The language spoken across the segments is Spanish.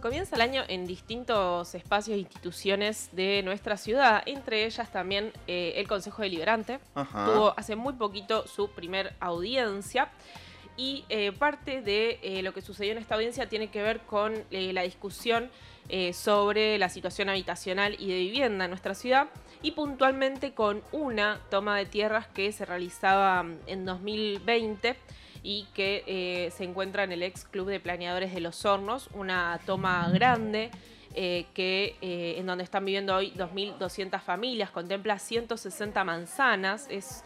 Comienza el año en distintos espacios e instituciones de nuestra ciudad, entre ellas también eh, el Consejo Deliberante. Tuvo hace muy poquito su primer audiencia y eh, parte de eh, lo que sucedió en esta audiencia tiene que ver con la discusión sobre la situación habitacional y de vivienda en nuestra ciudad y puntualmente con una toma de tierras que se realizaba mm, en 2020 y que eh, se encuentra en el ex Club de Planeadores de los Hornos, una toma grande eh, que eh, en donde están viviendo hoy 2.200 familias, contempla 160 manzanas, es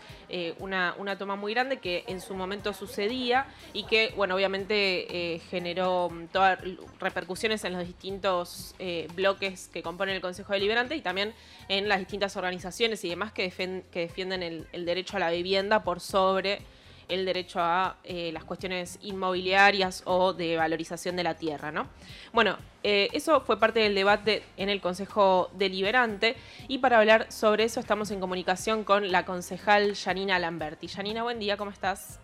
una, una, toma muy grande que en su momento sucedía y que, bueno, obviamente generó todas repercusiones en los distintos bloques que componen el Consejo Deliberante y también en las distintas organizaciones y demás que, que defienden el derecho a la vivienda por sobre el derecho a eh, las cuestiones inmobiliarias o de valorización de la tierra, ¿no? Bueno, eh, eso fue parte del debate en el Consejo Deliberante y para hablar sobre eso estamos en comunicación con la concejal Janina Lamberti. Janina, buen día, ¿cómo estás?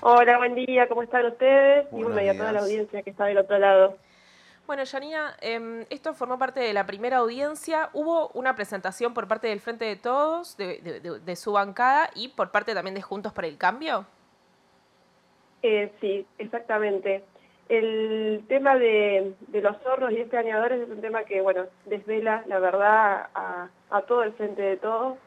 Hola, buen día, ¿cómo están ustedes? y bueno, y a toda la audiencia que está del otro lado. Bueno, Janina, em, esto formó parte de la primera audiencia. Hubo una presentación por parte del Frente de Todos, de, su bancada, y por parte también de Juntos por el Cambio. Eh, sí, exactamente. El tema de, los zorros y escaneadores es un tema que, bueno, desvela la verdad a, todo el Frente de Todos,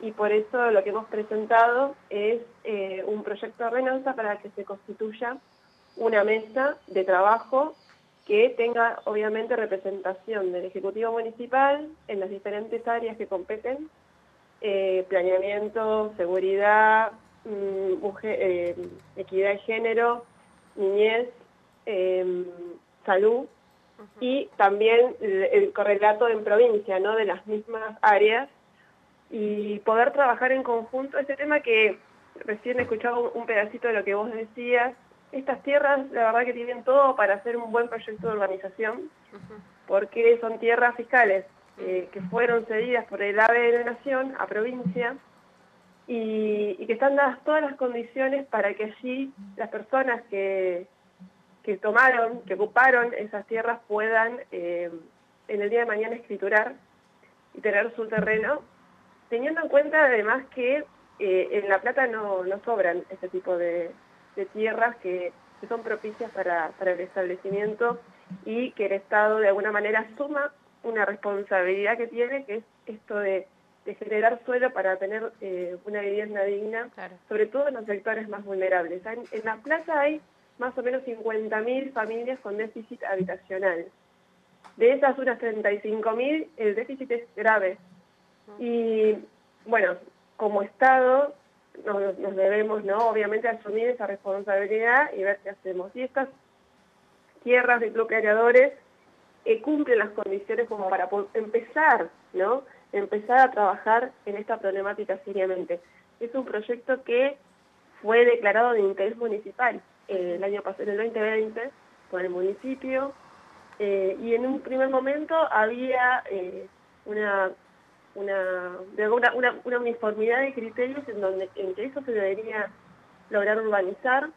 y por eso lo que hemos presentado es eh, un proyecto de ordenanza para que se constituya una mesa de trabajo que tenga obviamente representación del Ejecutivo Municipal en las diferentes áreas que competen, eh, planeamiento, seguridad, mm, eh, equidad de género, niñez, em, salud y también el, correlato en provincia ¿no? de las mismas áreas y poder trabajar en conjunto. Ese tema que recién he escuchado un pedacito de lo que vos decías, estas tierras, la verdad que tienen todo para hacer un buen proyecto de urbanización, porque son tierras fiscales eh, que fueron cedidas por el AVE de la Nación a provincia y, que están dadas todas las condiciones para que allí las personas que, que tomaron, que ocuparon esas tierras puedan eh, en el día de mañana escriturar y tener su terreno, teniendo en cuenta además que eh, en La Plata no, no sobran ese tipo de, de tierras que, son propicias para, el establecimiento y que el Estado de alguna manera suma una responsabilidad que tiene, que es esto de, generar suelo para tener eh, una vivienda digna, sobre todo en los sectores más vulnerables. En, La Plata hay más o menos 50.000 familias con déficit habitacional. De esas unas 35.000 el déficit es grave. Y bueno, como Estado nos, debemos, ¿no? Obviamente asumir esa responsabilidad y ver qué hacemos. Y estas tierras de creadores eh, cumplen las condiciones como para empezar, ¿no? Empezar a trabajar en esta problemática seriamente. Es un proyecto que fue declarado de interés municipal eh, el año pasado, en el 2020, por el municipio, eh, y en un primer momento había una una, una, una, uniformidad de criterios en donde en que eso se debería lograr urbanizar.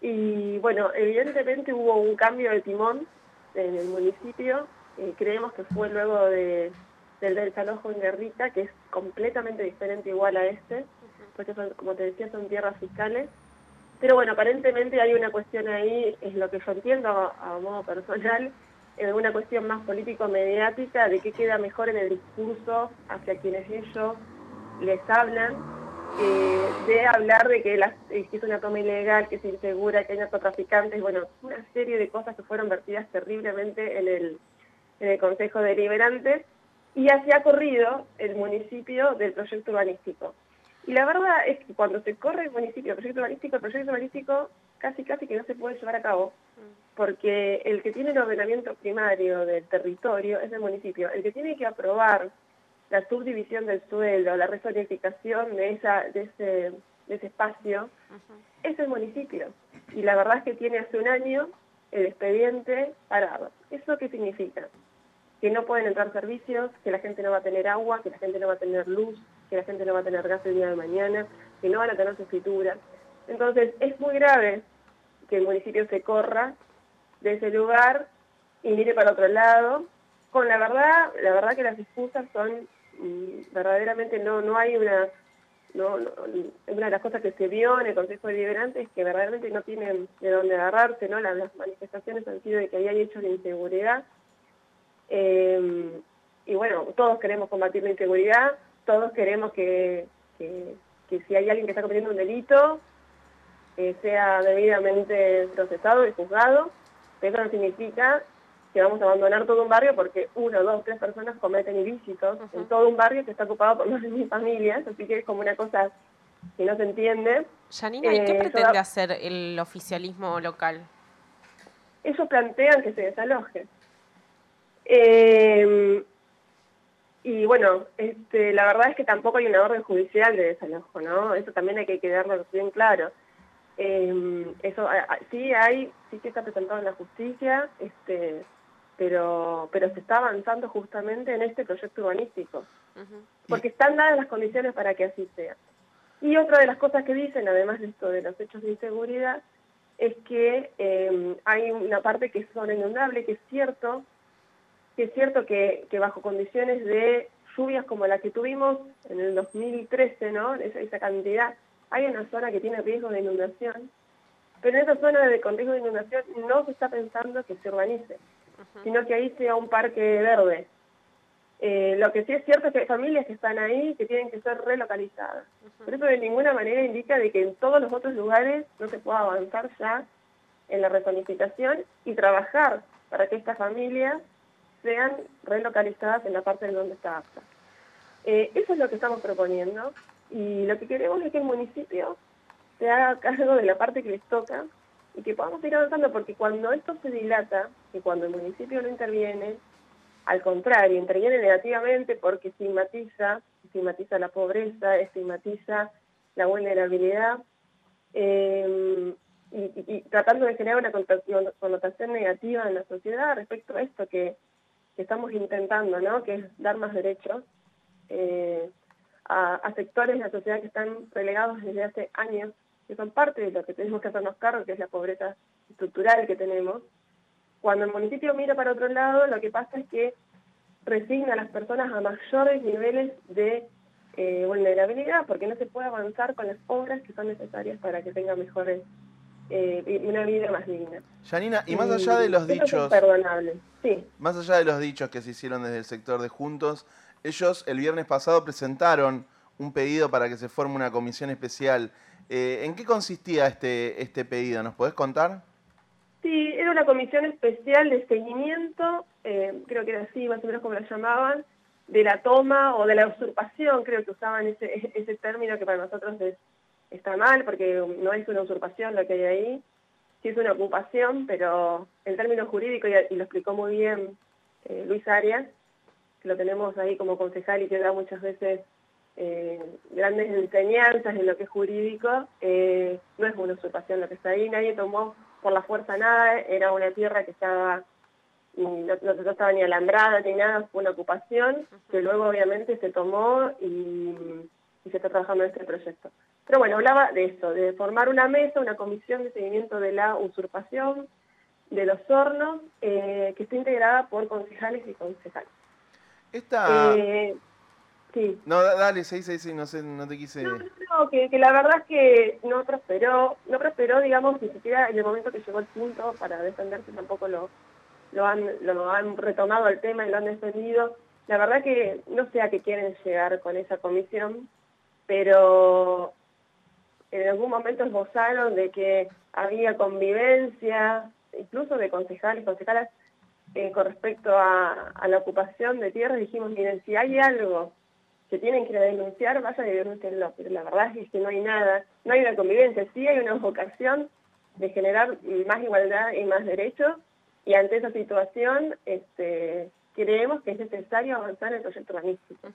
Y bueno, evidentemente hubo un cambio de timón en el municipio, eh, creemos que fue luego de, del desalojo en Guerrita, que es completamente diferente igual a este, porque son, como te decía, son tierras fiscales. Pero bueno, aparentemente hay una cuestión ahí, es lo que yo entiendo a modo personal, en una cuestión más político-mediática de qué queda mejor en el discurso hacia quienes ellos les hablan, de hablar de que, es una toma ilegal, que es insegura, que hay narcotraficantes, bueno, una serie de cosas que fueron vertidas terriblemente en el, en el Consejo Deliberante, y así ha corrido el municipio del proyecto urbanístico. Y la verdad es que cuando se corre el municipio, el proyecto urbanístico, el proyecto urbanístico casi casi que no se puede llevar a cabo, porque el que tiene el ordenamiento primario del territorio es el municipio. El que tiene que aprobar la subdivisión del suelo, la resonificación de, esa, de, ese, de ese espacio, es el municipio. Y la verdad es que tiene hace un año el expediente parado. ¿Eso qué significa? Que no pueden entrar servicios, que la gente no va a tener agua, que la gente no va a tener luz, que la gente no va a tener gas el día de mañana, que no van a tener su escritura. Entonces, es muy grave que el municipio se corra de ese lugar y mire para otro lado. Con la verdad, la verdad que las excusas son mm, verdaderamente no no hay una no, una de las cosas que se vio en el Consejo Deliberante es que verdaderamente no tienen de dónde agarrarse, ¿no? Las, manifestaciones han sido de que habían hecho la inseguridad. Eh, y bueno, todos queremos combatir la inseguridad, todos queremos que, que, si hay alguien que está cometiendo un delito, eh, sea debidamente procesado y juzgado, eso no significa que vamos a abandonar todo un barrio porque uno, dos, tres personas cometen ilícitos en todo un barrio que está ocupado por más de mil familias, así que es como una cosa que no se entiende. Janina, ¿y qué eh, pretende hacer el oficialismo local? Ellos plantean que se desaloje. Eh, y bueno, este, la verdad es que tampoco hay una orden judicial de desalojo, ¿no? Eso también hay que quedarlo bien claro. Eh, eso sí hay, sí que está presentado en la justicia, este, pero, pero se está avanzando justamente en este proyecto urbanístico, porque están dadas las condiciones para que así sea. Y otra de las cosas que dicen, además de esto de los hechos de inseguridad, es que em, hay una parte que es inundable, que es cierto, que es cierto que, que, bajo condiciones de lluvias como la que tuvimos en el 2013, ¿no? Esa, esa cantidad, hay una zona que tiene riesgo de inundación, pero en esa zona de, con riesgo de inundación no se está pensando que se urbanice sino que ahí sea un parque verde. Eh, lo que sí es cierto es que hay familias que están ahí que tienen que ser relocalizadas. Pero eso de ninguna manera indica de que en todos los otros lugares no se pueda avanzar ya en la rezonificación y trabajar para que estas familias sean relocalizadas en la parte de donde está apta. Eh, eso es lo que estamos proponiendo y lo que queremos es que el municipio se haga cargo de la parte que les toca y que podamos ir avanzando, porque cuando esto se dilata, y cuando el municipio no interviene, al contrario, interviene negativamente porque estigmatiza, estigmatiza la pobreza, estigmatiza la vulnerabilidad, eh, y, tratando de generar una connotación negativa en la sociedad respecto a esto que, estamos intentando, ¿no? que es dar más derechos eh, a, a sectores de la sociedad que están relegados desde hace años que son parte de lo que tenemos que hacernos cargo, que es la pobreza estructural que tenemos. Cuando el municipio mira para otro lado, lo que pasa es que resigna a las personas a mayores niveles de eh, vulnerabilidad, porque no se puede avanzar con las obras que son necesarias para que tenga mejores, eh, una vida más digna. Janina, y más allá de los dichos... perdonable, sí. Más allá de los dichos que se hicieron desde el sector de Juntos, ellos el viernes pasado presentaron un pedido para que se forme una comisión especial eh, ¿En qué consistía este, este pedido? ¿Nos podés contar? Sí, era una comisión especial de seguimiento, eh, creo que era así más o menos como la llamaban, de la toma o de la usurpación, creo que usaban ese, ese término que para nosotros está mal, porque no es una usurpación lo que hay ahí, sí es una ocupación, pero el término jurídico, y, lo explicó muy bien eh, Luis Arias, que lo tenemos ahí como concejal y que da muchas veces eh, grandes enseñanzas en lo que es jurídico, eh, no es una usurpación lo que está ahí, nadie tomó por la fuerza nada, era una tierra que estaba, no, estaba ni alambrada ni nada, fue una ocupación que luego obviamente se tomó y, se está trabajando en este proyecto. Pero bueno, hablaba de eso, de formar una mesa, una comisión de seguimiento de la usurpación de los hornos, eh, que esté integrada por concejales y concejales. Esta... No, dale, sí, sí, sí, no sé, no te quise... No, no, que, la verdad es que no prosperó, no prosperó, digamos, ni siquiera en el momento que llegó el punto para defenderse tampoco lo, lo, han, lo han retomado el tema y lo han defendido. La verdad que no sé a qué quieren llegar con esa comisión, pero en algún momento esbozaron de que había convivencia, incluso de concejales, concejalas, eh, con respecto a, a la ocupación de tierras, dijimos, miren, si hay algo se tienen que denunciar, vayan y denúncienlo, pero la verdad es que no hay nada, no hay una convivencia, sí hay una vocación de generar más igualdad y más derechos, y ante esa situación este, creemos que es necesario avanzar en el proyecto urbanístico.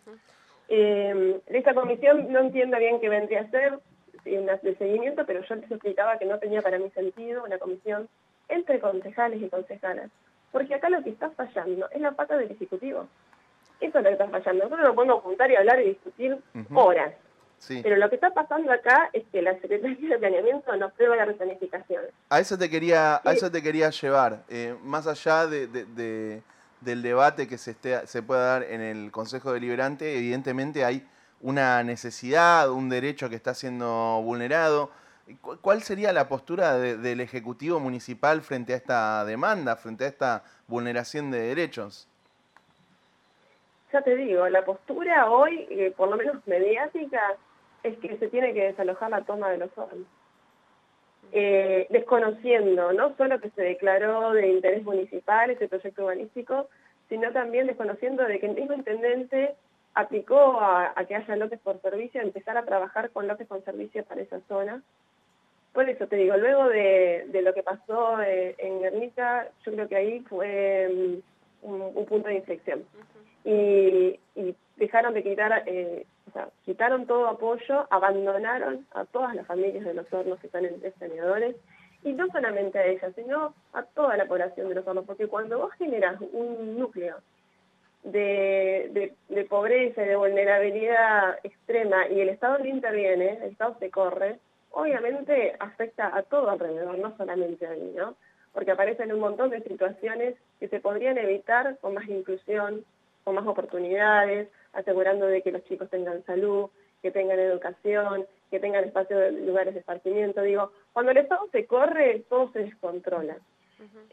Eh, esta comisión no entiendo bien qué vendría a ser, de seguimiento, pero yo les explicaba que no tenía para mí sentido una comisión entre concejales y concejalas, porque acá lo que está fallando es la pata del Ejecutivo. Eso es lo que está fallando. Nosotros nos podemos juntar y hablar y discutir horas. Pero lo que está pasando acá es que la Secretaría de Planeamiento no prueba la rezonificación. A eso te quería, a eso te quería llevar. Eh, más allá de, del debate que se, esté, se pueda dar en el Consejo Deliberante, evidentemente hay una necesidad, un derecho que está siendo vulnerado. ¿Cuál sería la postura del Ejecutivo Municipal frente a esta demanda, frente a esta vulneración de derechos? Ya te digo, la postura hoy, eh, por lo menos mediática, es que se tiene que desalojar la toma de los hornos. Eh, desconociendo no solo que se declaró de interés municipal ese proyecto urbanístico, sino también desconociendo de que el mismo intendente aplicó a, que haya lotes por servicio, empezar a trabajar con lotes con servicio para esa zona. Por eso te digo, luego de, lo que pasó eh, en Guernica, yo creo que ahí fue mm, un, punto de inflexión. y, dejaron de quitar eh, o sea, quitaron todo apoyo, abandonaron a todas las familias de los hornos que están en saneadores, y no solamente a ellas, sino a toda la población de los hornos, porque cuando vos generas un núcleo de, pobreza y de vulnerabilidad extrema y el Estado no interviene, el Estado se corre, obviamente afecta a todo alrededor, no solamente a ahí, ¿no? Porque aparecen un montón de situaciones que se podrían evitar con más inclusión, con más oportunidades, asegurando de que los chicos tengan salud, que tengan educación, que tengan espacio de lugares de esparcimiento. Digo, cuando el Estado se corre, todo se descontrola.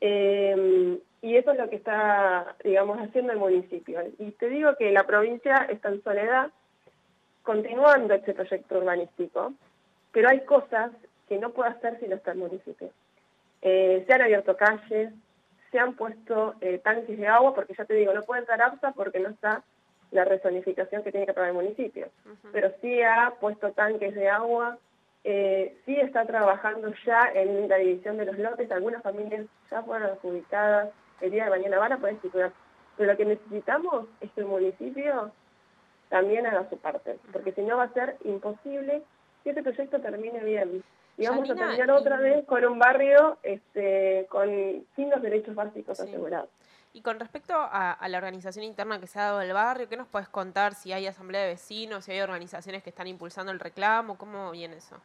Em, y eso es lo que está, digamos, haciendo el municipio. Y te digo que la provincia está en soledad, continuando este proyecto urbanístico, pero hay cosas que no puede hacer si no está el municipio. Eh, se han abierto calles, se han puesto eh, tanques de agua, porque ya te digo, no puede entrar APSA porque no está la rezonificación que tiene que pagar el municipio. Pero sí ha puesto tanques de agua, eh, sí está trabajando ya en la división de los lotes, algunas familias ya fueron adjudicadas, el día de mañana van a poder titular. Pero lo que necesitamos es que el municipio también haga su parte, porque si no va a ser imposible que este proyecto termine bien. Y vamos a terminar otra vez con un barrio este, con, sin los derechos básicos asegurados. Y con respecto a, la organización interna que se ha dado del barrio, ¿qué nos puedes contar? Si hay asamblea de vecinos, si hay organizaciones que están impulsando el reclamo, ¿cómo viene eso?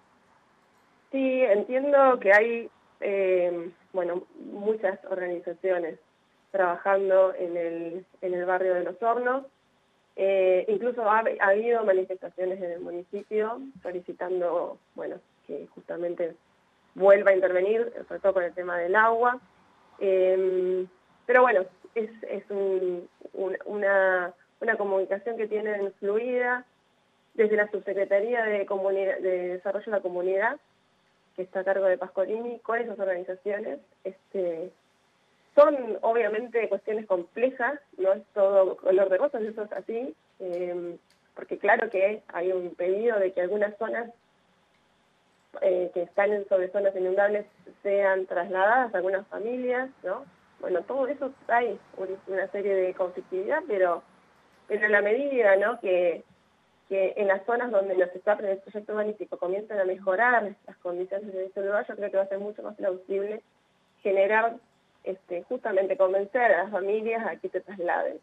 Sí, entiendo que hay, eh, bueno, muchas organizaciones trabajando en el, en el barrio de Los Hornos. Eh, incluso ha, habido manifestaciones en el municipio solicitando, bueno, que justamente vuelva a intervenir, sobre todo con el tema del agua. Eh, pero bueno, es, es una, una comunicación que tienen fluida desde la Subsecretaría de, de Desarrollo de la Comunidad, que está a cargo de Pascolini, con esas organizaciones. Este, son obviamente cuestiones complejas, no es todo color de rosas, eso es así, eh, porque claro que hay un pedido de que algunas zonas eh, que están sobre zonas inundables sean trasladadas a algunas familias, ¿no? bueno, todo eso hay una serie de conflictividad, pero, pero en la medida ¿no? que, que en las zonas donde los etapas del proyecto urbanístico comienzan a mejorar las condiciones de este lugar, yo creo que va a ser mucho más plausible generar, este, justamente convencer a las familias a que se trasladen.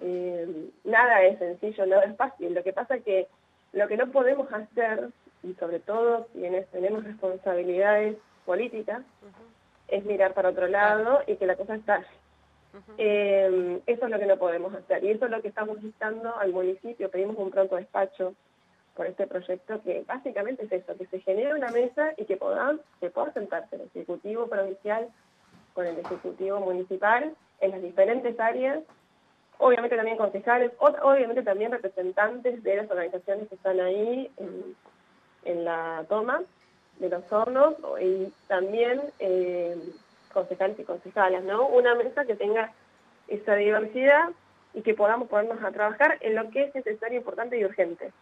Eh, nada es sencillo, nada es fácil. Lo que pasa es que lo que no podemos hacer, y sobre todo quienes tenemos responsabilidades políticas, es mirar para otro lado y que la cosa estalle. Eh, eso es lo que no podemos hacer y eso es lo que estamos instando al municipio. Pedimos un pronto despacho por este proyecto que básicamente es eso, que se genere una mesa y que puedan, que pueda sentarse el Ejecutivo Provincial con el Ejecutivo Municipal en las diferentes áreas, obviamente también concejales, obviamente también representantes de las organizaciones que están ahí en la toma, de los hornos y también eh, concejales y concejalas, ¿no? Una mesa que tenga esa diversidad y que podamos ponernos a trabajar en lo que es necesario, importante y urgente.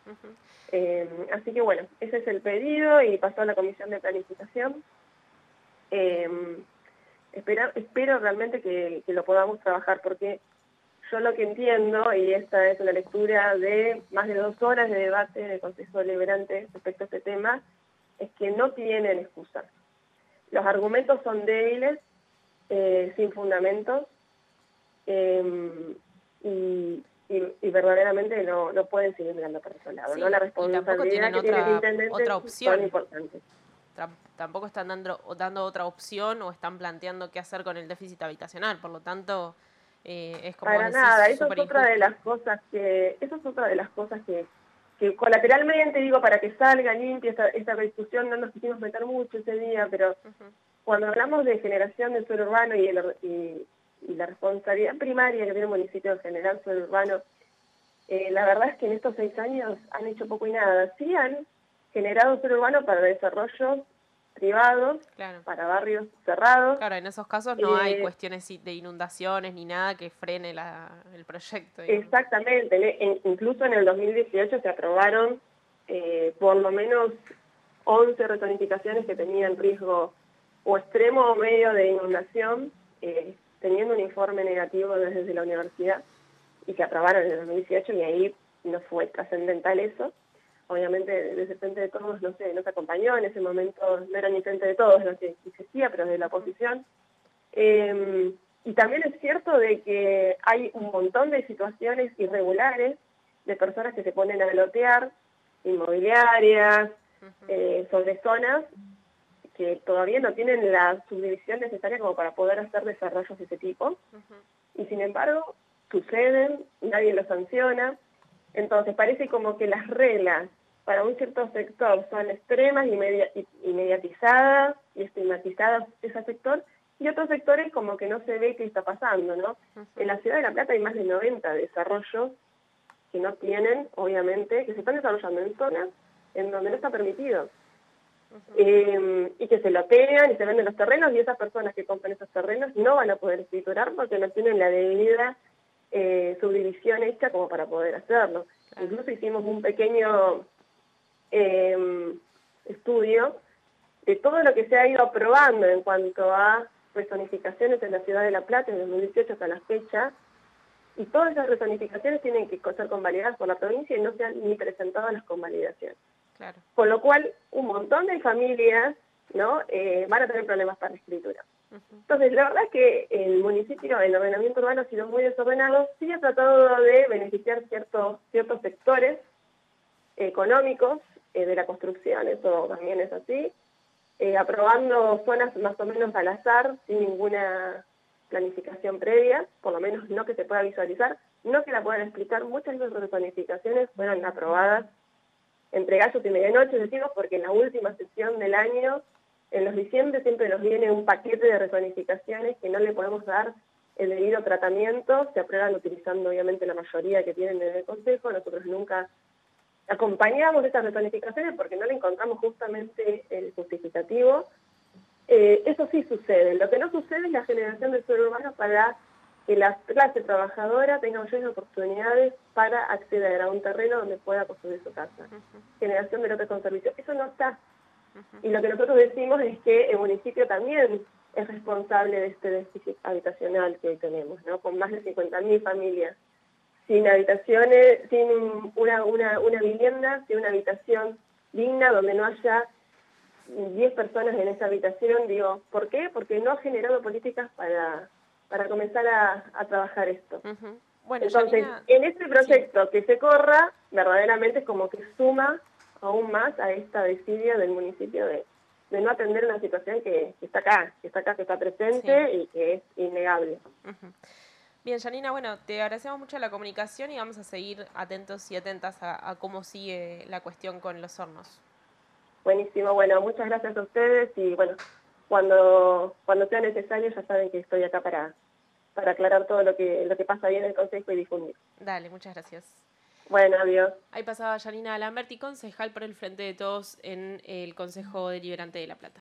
Eh, así que bueno, ese es el pedido y pasó a la comisión de planificación. Eh, espero, realmente que, que, lo podamos trabajar porque yo lo que entiendo, y esta es una lectura de más de dos horas de debate del Consejo Deliberante respecto a este tema, es que no tienen excusa. Los argumentos son débiles, eh, sin fundamentos, em, y, y, verdaderamente no, no pueden seguir mirando para otro lado. ¿no? La responsabilidad que otra, tiene el intendente otra opción. son importantes. Tampoco están dando, dando otra opción o están planteando qué hacer con el déficit habitacional, por lo tanto eh, es como para nada, eso es otra de las cosas que, eso es otra de las cosas que, que colateralmente digo para que salga limpia esta, esta discusión, no nos quisimos meter mucho ese día, pero cuando hablamos de generación del suelo urbano y, el, y y la responsabilidad primaria que tiene el municipio de generar suelo urbano, eh, la verdad es que en estos seis años han hecho poco y nada. Sí han generado suelo urbano para desarrollos privados, para barrios cerrados. Claro, en esos casos no hay eh, cuestiones de inundaciones ni nada que frene el proyecto. Exactamente, incluso en el 2018 se aprobaron eh, por lo menos 11 rezonificaciones que tenían riesgo o extremo o medio de inundación, eh, teniendo un informe negativo desde la universidad y que aprobaron en el 2018 y ahí no fue trascendental eso. Obviamente desde el Frente de Todos no sé, no se acompañó, en ese momento no era ni Frente de Todos lo que existía, pero de la oposición. Em, y también es cierto de que hay un montón de situaciones irregulares de personas que se ponen a lotear, inmobiliarias, eh, sobre zonas que todavía no tienen la subdivisión necesaria como para poder hacer desarrollos de ese tipo. Y sin embargo, suceden, nadie los sanciona. Entonces parece como que las reglas para un cierto sector son extremas y, mediatizadas y estigmatizadas ese sector, y otros sectores como que no se ve qué está pasando, ¿no? En la ciudad de La Plata hay más de 90 desarrollos que no tienen, obviamente, que se están desarrollando en zonas en donde no está permitido. Em, y que se lotean y se venden los terrenos y esas personas que compran esos terrenos no van a poder escriturar porque no tienen la debida eh, subdivisión hecha como para poder hacerlo. Incluso hicimos un pequeño em, estudio de todo lo que se ha ido aprobando en cuanto a personificaciones en la ciudad de La Plata en 2018 hasta la fecha, y todas esas resonificaciones tienen que ser convalidadas por la provincia y no se han ni presentado las convalidaciones. Con lo cual, un montón de familias ¿no? Eh, van a tener problemas para la escritura. Entonces, la verdad es que el municipio, el ordenamiento urbano ha sido muy desordenado, sí ha tratado de beneficiar ciertos, ciertos sectores económicos eh, de la construcción, eso también es así, eh, aprobando zonas más o menos al azar, sin ninguna planificación previa, por lo menos no que se pueda visualizar, no que la puedan explicar, muchas de esas planificaciones fueron aprobadas entre gallos y medianoche, decimos, porque en la última sesión del año, en los diciembre, siempre nos viene un paquete de rezonificaciones que no le podemos dar el debido tratamiento, se aprueban utilizando obviamente la mayoría que tienen en el Consejo, nosotros nunca acompañamos estas rezonificaciones porque no le encontramos justamente el justificativo. Eh, eso sí sucede, lo que no sucede es la generación de suelo urbano para que la clase trabajadora tenga mayores oportunidades para acceder a un terreno donde pueda construir su casa. Generación de lotes con servicio. Eso no está. Y lo que nosotros decimos es que el municipio también es responsable de este déficit habitacional que hoy tenemos, ¿no? Con más de 50.000 familias sin habitaciones, sin una, una, una vivienda, sin una habitación digna donde no haya 10 personas en esa habitación. Digo, ¿por qué? Porque no ha generado políticas para para comenzar a, trabajar esto. bueno, Entonces, en este proyecto que se corra, verdaderamente es como que suma aún más a esta desidia del municipio de, no atender una situación que, está acá, que está acá, que está presente y que es innegable. Bien, Janina, bueno, te agradecemos mucho la comunicación y vamos a seguir atentos y atentas a, cómo sigue la cuestión con los hornos. Buenísimo, bueno, muchas gracias a ustedes y bueno, cuando, cuando sea necesario ya saben que estoy acá para, para aclarar todo lo que, lo que pasa bien en el Consejo y difundir. Dale, muchas gracias. Bueno, adiós. Ahí pasaba Janina Lamberti, concejal por el Frente de Todos en el Consejo Deliberante de La Plata.